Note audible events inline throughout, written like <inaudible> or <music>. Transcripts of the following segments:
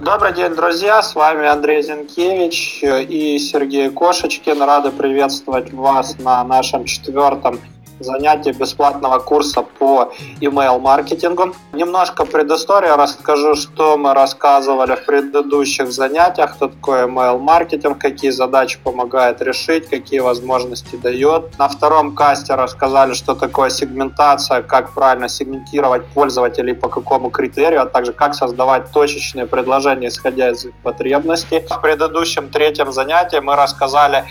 Добрый день, друзья! С вами Андрей Зинкевич и Сергей Кошечкин. Рады приветствовать вас на нашем четвертом занятие бесплатного курса по email-маркетингу. Немножко предыстории расскажу, что мы рассказывали в предыдущих занятиях, что такое email-маркетинг, какие задачи помогает решить, какие возможности дает. На втором касте рассказали, что такое сегментация, как правильно сегментировать пользователей по какому критерию, а также как создавать точечные предложения, исходя из их потребностей. В предыдущем третьем занятии мы рассказали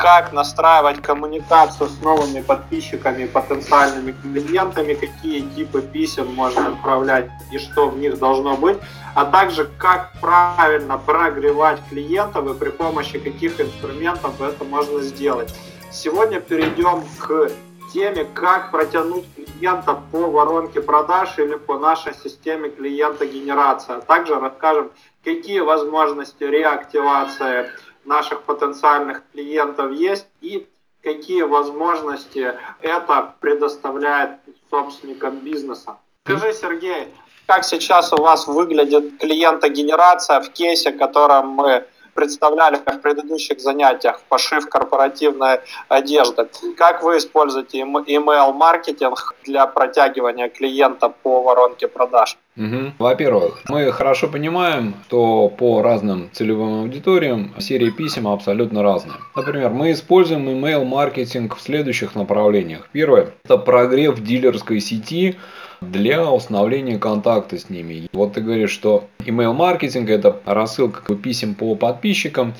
как настраивать коммуникацию с новыми подписчиками, потенциальными клиентами, какие типы писем можно отправлять и что в них должно быть, а также как правильно прогревать клиентов и при помощи каких инструментов это можно сделать. Сегодня перейдем к теме, как протянуть клиента по воронке продаж или по нашей системе клиента генерация. А также расскажем, какие возможности реактивации наших потенциальных клиентов есть и какие возможности это предоставляет собственникам бизнеса. Скажи, Сергей, как сейчас у вас выглядит клиентогенерация в кейсе, которым мы представляли в предыдущих занятиях пошив корпоративной одежды. Как вы используете email-маркетинг для протягивания клиента по воронке продаж? Угу. Во-первых, мы хорошо понимаем, что по разным целевым аудиториям серии писем абсолютно разные. Например, мы используем email-маркетинг в следующих направлениях. Первое – это прогрев дилерской сети для установления контакта с ними. Вот ты говоришь, что email маркетинг это рассылка писем по подписчикам.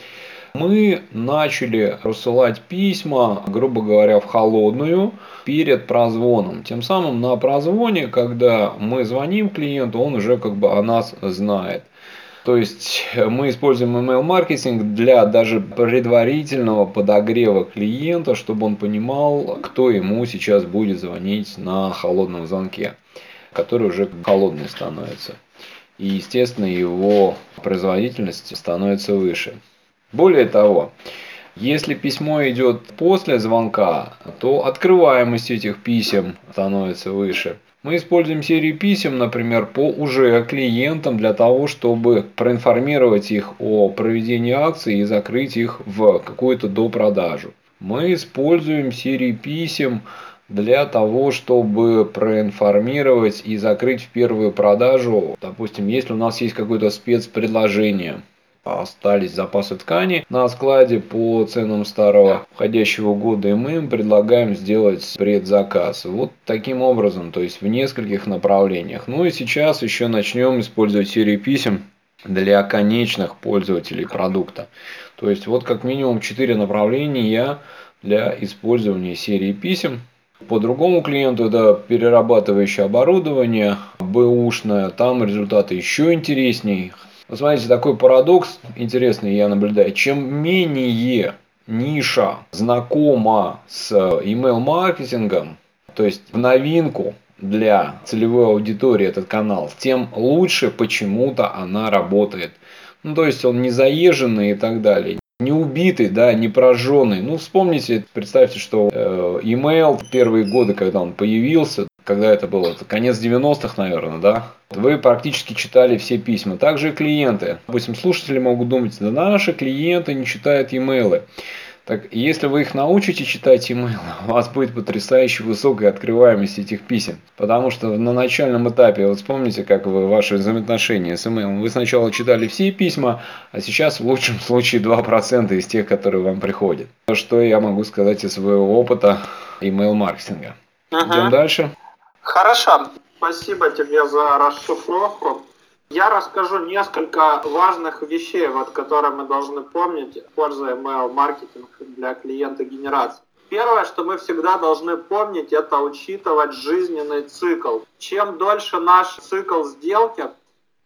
Мы начали рассылать письма, грубо говоря, в холодную перед прозвоном. Тем самым на прозвоне, когда мы звоним клиенту, он уже как бы о нас знает. То есть мы используем email маркетинг для даже предварительного подогрева клиента, чтобы он понимал, кто ему сейчас будет звонить на холодном звонке который уже холодный становится. И, естественно, его производительность становится выше. Более того, если письмо идет после звонка, то открываемость этих писем становится выше. Мы используем серию писем, например, по уже клиентам для того, чтобы проинформировать их о проведении акции и закрыть их в какую-то допродажу. Мы используем серии писем для того, чтобы проинформировать и закрыть в первую продажу. Допустим, если у нас есть какое-то спецпредложение, остались запасы ткани на складе по ценам старого входящего года, и мы им предлагаем сделать предзаказ. Вот таким образом, то есть в нескольких направлениях. Ну и сейчас еще начнем использовать серию писем для конечных пользователей продукта. То есть вот как минимум 4 направления для использования серии писем. По другому клиенту это перерабатывающее оборудование, бэушное, там результаты еще интересней. Вот смотрите, такой парадокс интересный я наблюдаю. Чем менее ниша знакома с email-маркетингом, то есть в новинку для целевой аудитории этот канал, тем лучше почему-то она работает. Ну, то есть он не заезженный и так далее не убитый, да, не прожженный. Ну, вспомните, представьте, что э, email первые годы, когда он появился, когда это было, это конец 90-х, наверное, да, вы практически читали все письма. Также и клиенты. Допустим, слушатели могут думать, да наши клиенты не читают имейлы. Так, если вы их научите читать имейлы, <laughs> у вас будет потрясающе высокая открываемость этих писем. Потому что на начальном этапе, вот вспомните, как вы ваши взаимоотношения с имейлом, вы сначала читали все письма, а сейчас в лучшем <laughs> случае 2% из тех, которые вам приходят. Что я могу сказать из своего опыта имейл-маркетинга. Угу. Идем дальше. Хорошо. Спасибо тебе за расшифровку. Я расскажу несколько важных вещей, вот, которые мы должны помнить, используя email-маркетинг для клиента генерации. Первое, что мы всегда должны помнить, это учитывать жизненный цикл. Чем дольше наш цикл сделки,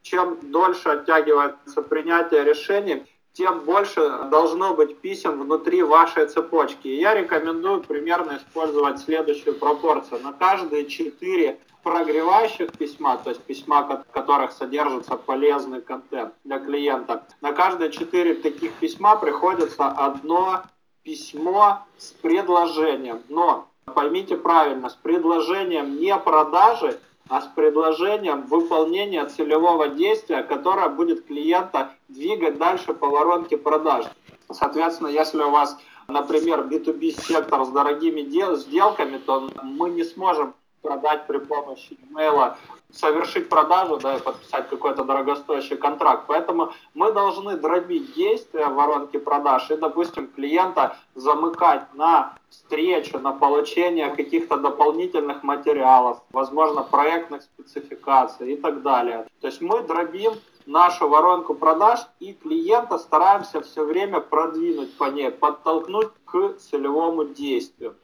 чем дольше оттягивается принятие решений, тем больше должно быть писем внутри вашей цепочки. Я рекомендую примерно использовать следующую пропорцию. На каждые 4 прогревающих письма, то есть письма, в которых содержится полезный контент для клиента, на каждые четыре таких письма приходится одно письмо с предложением. Но поймите правильно, с предложением не продажи, а с предложением выполнения целевого действия, которое будет клиента двигать дальше по воронке продаж. Соответственно, если у вас, например, B2B сектор с дорогими сделками, то мы не сможем продать при помощи имейла, совершить продажу, да, и подписать какой-то дорогостоящий контракт. Поэтому мы должны дробить действия в воронке продаж и, допустим, клиента замыкать на встречу, на получение каких-то дополнительных материалов, возможно, проектных спецификаций и так далее. То есть мы дробим нашу воронку продаж и клиента стараемся все время продвинуть по ней, подтолкнуть к целевому действию.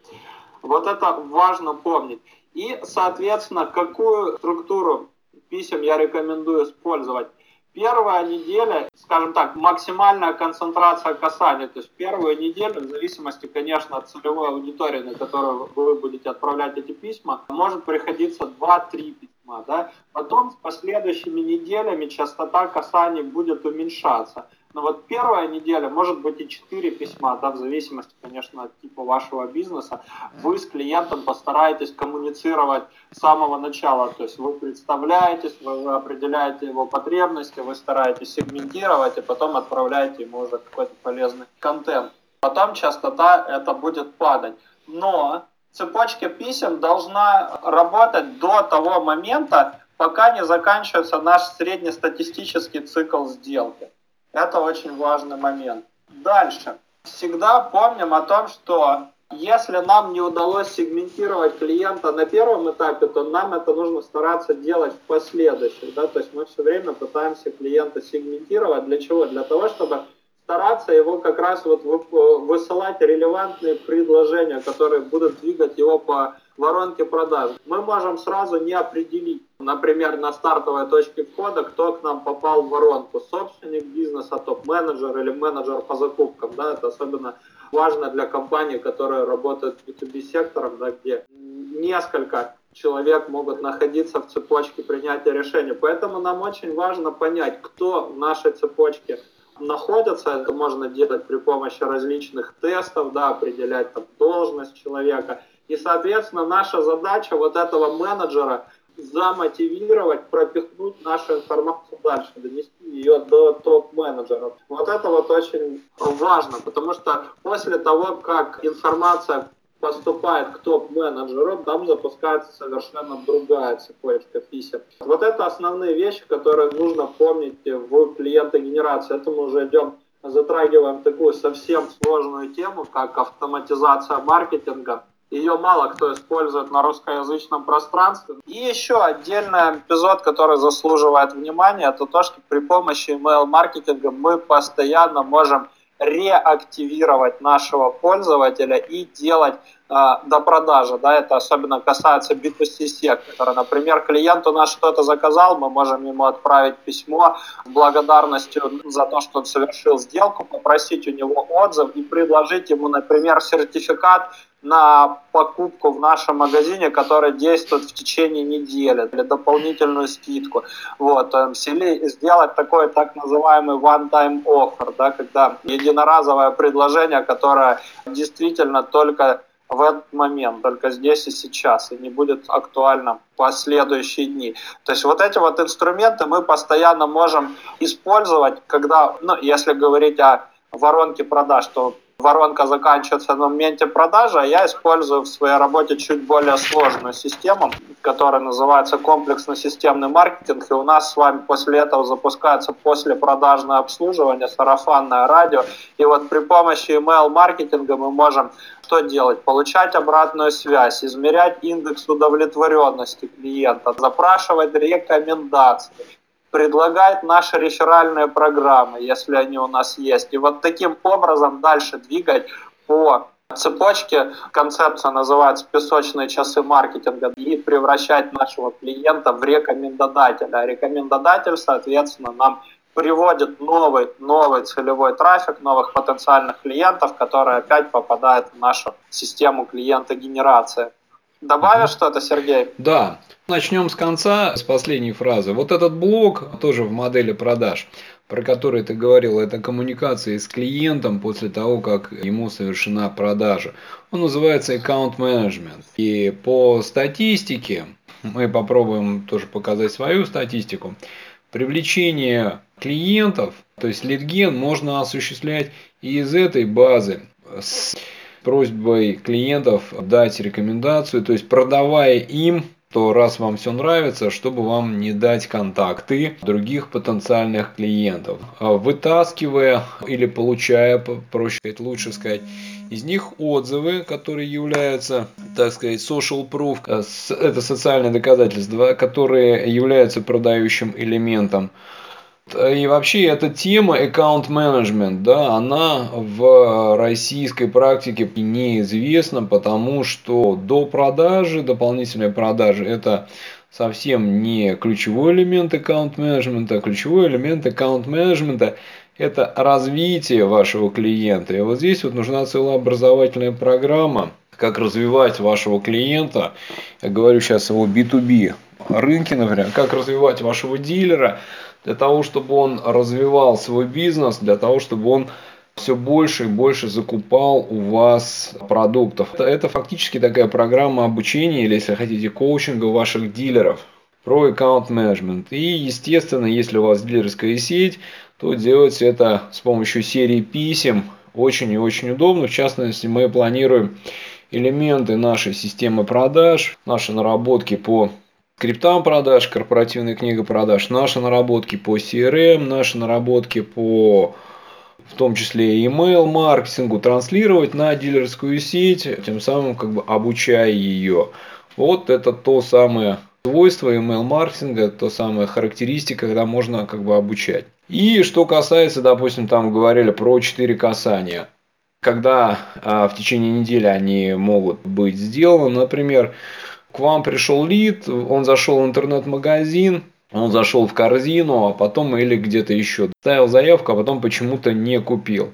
Вот это важно помнить. И, соответственно, какую структуру писем я рекомендую использовать? Первая неделя, скажем так, максимальная концентрация касаний. То есть первую неделю, в зависимости, конечно, от целевой аудитории, на которую вы будете отправлять эти письма, может приходиться 2-3 письма. Да? Потом с последующими неделями частота касаний будет уменьшаться. Но вот первая неделя, может быть и 4 письма, да, в зависимости, конечно, от типа вашего бизнеса, вы с клиентом постараетесь коммуницировать с самого начала. То есть вы представляетесь, вы определяете его потребности, вы стараетесь сегментировать и потом отправляете ему уже какой-то полезный контент. Потом частота это будет падать. Но цепочка писем должна работать до того момента, пока не заканчивается наш среднестатистический цикл сделки. Это очень важный момент. Дальше. Всегда помним о том, что если нам не удалось сегментировать клиента на первом этапе, то нам это нужно стараться делать в последующих. Да? То есть мы все время пытаемся клиента сегментировать. Для чего? Для того, чтобы стараться его как раз вот высылать релевантные предложения, которые будут двигать его по воронке продаж. Мы можем сразу не определить, например, на стартовой точке входа, кто к нам попал в воронку, собственник бизнеса, топ-менеджер или менеджер по закупкам. Да, это особенно важно для компаний, которые работают в B2B сектором, да, где несколько человек могут находиться в цепочке принятия решений. Поэтому нам очень важно понять, кто в нашей цепочке находятся. Это можно делать при помощи различных тестов, да, определять там должность человека. И, соответственно, наша задача вот этого менеджера замотивировать, пропихнуть нашу информацию дальше, донести ее до топ-менеджеров. Вот это вот очень важно, потому что после того, как информация поступает к топ-менеджеру, там запускается совершенно другая цепочка писем. Вот это основные вещи, которые нужно помнить в клиентогенерации. Это мы уже идем затрагиваем такую совсем сложную тему, как автоматизация маркетинга. Ее мало кто использует на русскоязычном пространстве. И еще отдельный эпизод, который заслуживает внимания, это то, что при помощи email-маркетинга мы постоянно можем реактивировать нашего пользователя и делать э, до продажи. Да, это особенно касается B2C сектора. Например, клиент у нас что-то заказал, мы можем ему отправить письмо благодарностью за то, что он совершил сделку, попросить у него отзыв и предложить ему, например, сертификат на покупку в нашем магазине, который действует в течение недели, или дополнительную скидку. Вот, или сделать такой так называемый one-time offer, да, когда единоразовое предложение, которое действительно только в этот момент, только здесь и сейчас, и не будет актуально последующие дни. То есть вот эти вот инструменты мы постоянно можем использовать, когда, ну, если говорить о воронке продаж, то воронка заканчивается на моменте продажи, а я использую в своей работе чуть более сложную систему, которая называется комплексно-системный маркетинг, и у нас с вами после этого запускается послепродажное обслуживание, сарафанное радио, и вот при помощи email-маркетинга мы можем что делать? Получать обратную связь, измерять индекс удовлетворенности клиента, запрашивать рекомендации, предлагать наши реферальные программы, если они у нас есть. И вот таким образом дальше двигать по цепочке. Концепция называется «Песочные часы маркетинга» и превращать нашего клиента в рекомендодателя. А рекомендодатель, соответственно, нам приводит новый, новый целевой трафик, новых потенциальных клиентов, которые опять попадают в нашу систему клиента генерации. Добавишь что-то, Сергей? Да. Начнем с конца, с последней фразы. Вот этот блок тоже в модели продаж, про который ты говорил, это коммуникация с клиентом после того, как ему совершена продажа. Он называется аккаунт менеджмент. И по статистике мы попробуем тоже показать свою статистику. Привлечение клиентов, то есть лидген, можно осуществлять и из этой базы с просьбой клиентов дать рекомендацию, то есть продавая им то раз вам все нравится, чтобы вам не дать контакты других потенциальных клиентов. А вытаскивая или получая, проще сказать, лучше сказать, из них отзывы, которые являются, так сказать, social proof, э, это социальное доказательство, которые являются продающим элементом. И вообще эта тема аккаунт менеджмент, да, она в российской практике неизвестна, потому что до продажи, дополнительной продажи, это совсем не ключевой элемент аккаунт менеджмента. Ключевой элемент аккаунт менеджмента – это развитие вашего клиента. И вот здесь вот нужна целая образовательная программа, как развивать вашего клиента. Я говорю сейчас о B2B рынке, например, как развивать вашего дилера – для того, чтобы он развивал свой бизнес, для того, чтобы он все больше и больше закупал у вас продуктов. Это фактически такая программа обучения или, если хотите, коучинга ваших дилеров про аккаунт менеджмент. И, естественно, если у вас дилерская сеть, то делать это с помощью серии писем очень и очень удобно. В частности, мы планируем элементы нашей системы продаж, наши наработки по скриптам продаж, корпоративная книга продаж, наши наработки по CRM, наши наработки по в том числе email маркетингу, транслировать на дилерскую сеть, тем самым как бы обучая ее. Вот это то самое свойство email маркетинга, то самая характеристика, когда можно как бы обучать. И что касается, допустим, там говорили про 4 касания. Когда а, в течение недели они могут быть сделаны, например, к вам пришел лид, он зашел в интернет-магазин, он зашел в корзину, а потом или где-то еще ставил заявку, а потом почему-то не купил.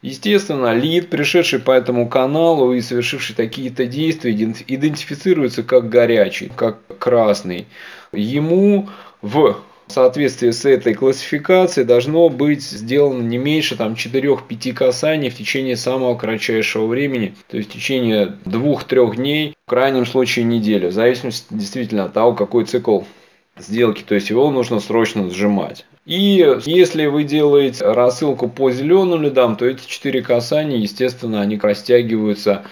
Естественно, лид, пришедший по этому каналу и совершивший такие-то действия, идентифицируется как горячий, как красный. Ему в в соответствии с этой классификацией должно быть сделано не меньше там 4-5 касаний в течение самого кратчайшего времени, то есть в течение 2-3 дней, в крайнем случае недели, в зависимости действительно от того, какой цикл сделки, то есть его нужно срочно сжимать. И если вы делаете рассылку по зеленым лидам, то эти 4 касания, естественно, они растягиваются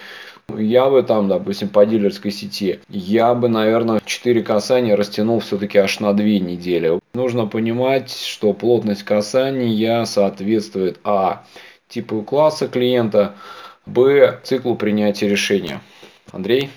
я бы там, допустим, по дилерской сети, я бы, наверное, 4 касания растянул все-таки аж на 2 недели. Нужно понимать, что плотность касания соответствует а. типу класса клиента, б. циклу принятия решения. Андрей?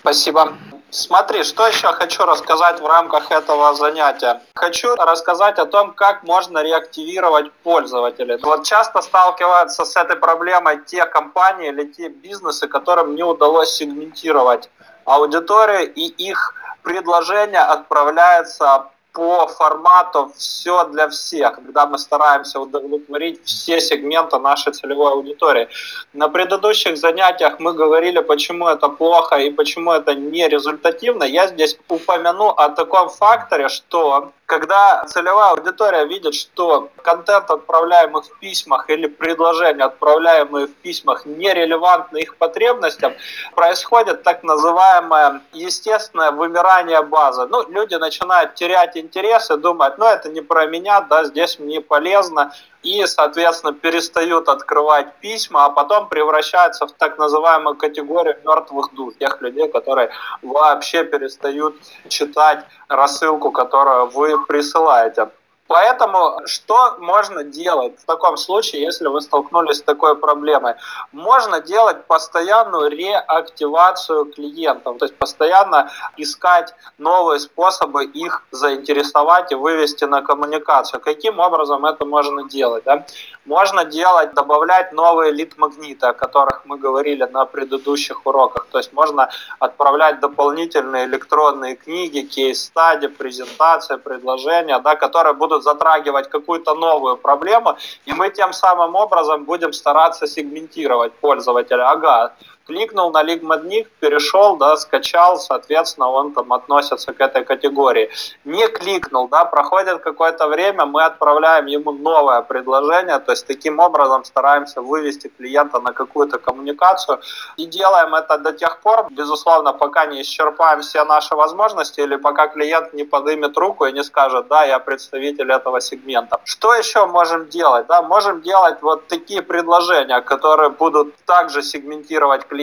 Спасибо. Смотри, что еще хочу рассказать в рамках этого занятия. Хочу рассказать о том, как можно реактивировать пользователей. Вот часто сталкиваются с этой проблемой те компании или те бизнесы, которым не удалось сегментировать аудиторию, и их предложение отправляется по формату все для всех, когда мы стараемся удовлетворить все сегменты нашей целевой аудитории. На предыдущих занятиях мы говорили, почему это плохо и почему это не результативно. Я здесь упомяну о таком факторе, что когда целевая аудитория видит, что контент, отправляемый в письмах или предложения, отправляемые в письмах, нерелевантны их потребностям, происходит так называемое естественное вымирание базы. Ну, люди начинают терять интерес и думать, ну, это не про меня, да, здесь мне полезно, и, соответственно, перестают открывать письма, а потом превращаются в так называемую категорию мертвых душ, тех людей, которые вообще перестают читать рассылку, которую вы присылаете. Поэтому что можно делать в таком случае, если вы столкнулись с такой проблемой? Можно делать постоянную реактивацию клиентов, то есть постоянно искать новые способы их заинтересовать и вывести на коммуникацию. Каким образом это можно делать? Да? Можно делать, добавлять новые лид-магниты, о которых мы говорили на предыдущих уроках. То есть можно отправлять дополнительные электронные книги, кейс-стади, презентации, предложения, да, которые будут будут затрагивать какую-то новую проблему, и мы тем самым образом будем стараться сегментировать пользователя. Ага, кликнул на лигмодник, перешел, да, скачал, соответственно, он там относится к этой категории. Не кликнул, да, проходит какое-то время, мы отправляем ему новое предложение, то есть таким образом стараемся вывести клиента на какую-то коммуникацию и делаем это до тех пор, безусловно, пока не исчерпаем все наши возможности или пока клиент не поднимет руку и не скажет, да, я представитель этого сегмента. Что еще можем делать? Да, можем делать вот такие предложения, которые будут также сегментировать клиента,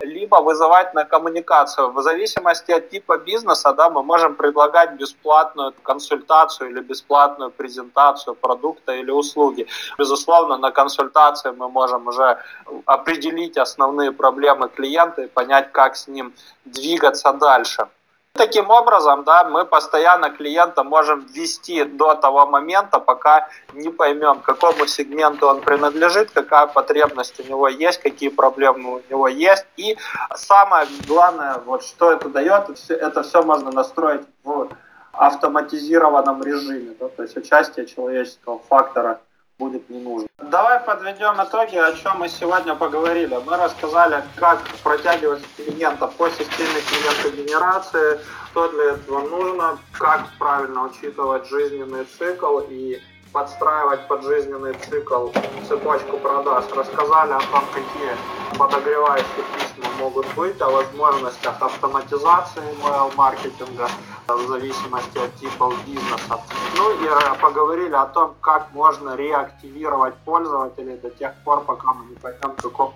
либо вызывать на коммуникацию. В зависимости от типа бизнеса, да, мы можем предлагать бесплатную консультацию или бесплатную презентацию продукта или услуги. Безусловно, на консультации мы можем уже определить основные проблемы клиента и понять, как с ним двигаться дальше. Таким образом, да, мы постоянно клиента можем вести до того момента, пока не поймем, какому сегменту он принадлежит, какая потребность у него есть, какие проблемы у него есть. И самое главное, вот что это дает, это все можно настроить в автоматизированном режиме, да, то есть участие человеческого фактора – будет не нужно. Давай подведем итоги, о чем мы сегодня поговорили. Мы рассказали, как протягивать клиента по системе клиентогенерации, что для этого нужно, как правильно учитывать жизненный цикл и подстраивать под жизненный цикл цепочку продаж. Рассказали о том, какие подогревающие письма могут быть, о возможностях автоматизации email-маркетинга в зависимости от типов бизнеса. Ну и э, поговорили о том, как можно реактивировать пользователей до тех пор, пока мы не поймем, к какому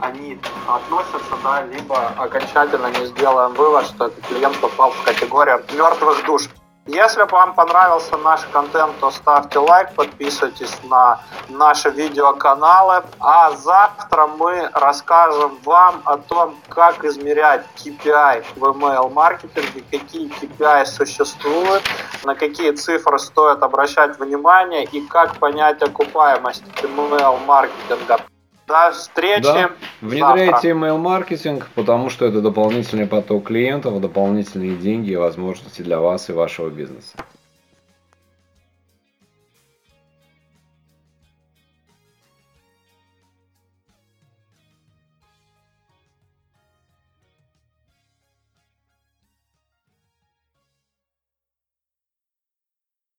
они относятся, да, либо окончательно не сделаем вывод, что этот клиент попал в категорию мертвых душ. Если вам понравился наш контент, то ставьте лайк, подписывайтесь на наши видеоканалы. А завтра мы расскажем вам о том, как измерять KPI в email маркетинге, какие KPI существуют, на какие цифры стоит обращать внимание и как понять окупаемость email маркетинга. До встречи. Да. Внедряйте email-маркетинг, потому что это дополнительный поток клиентов, дополнительные деньги и возможности для вас и вашего бизнеса.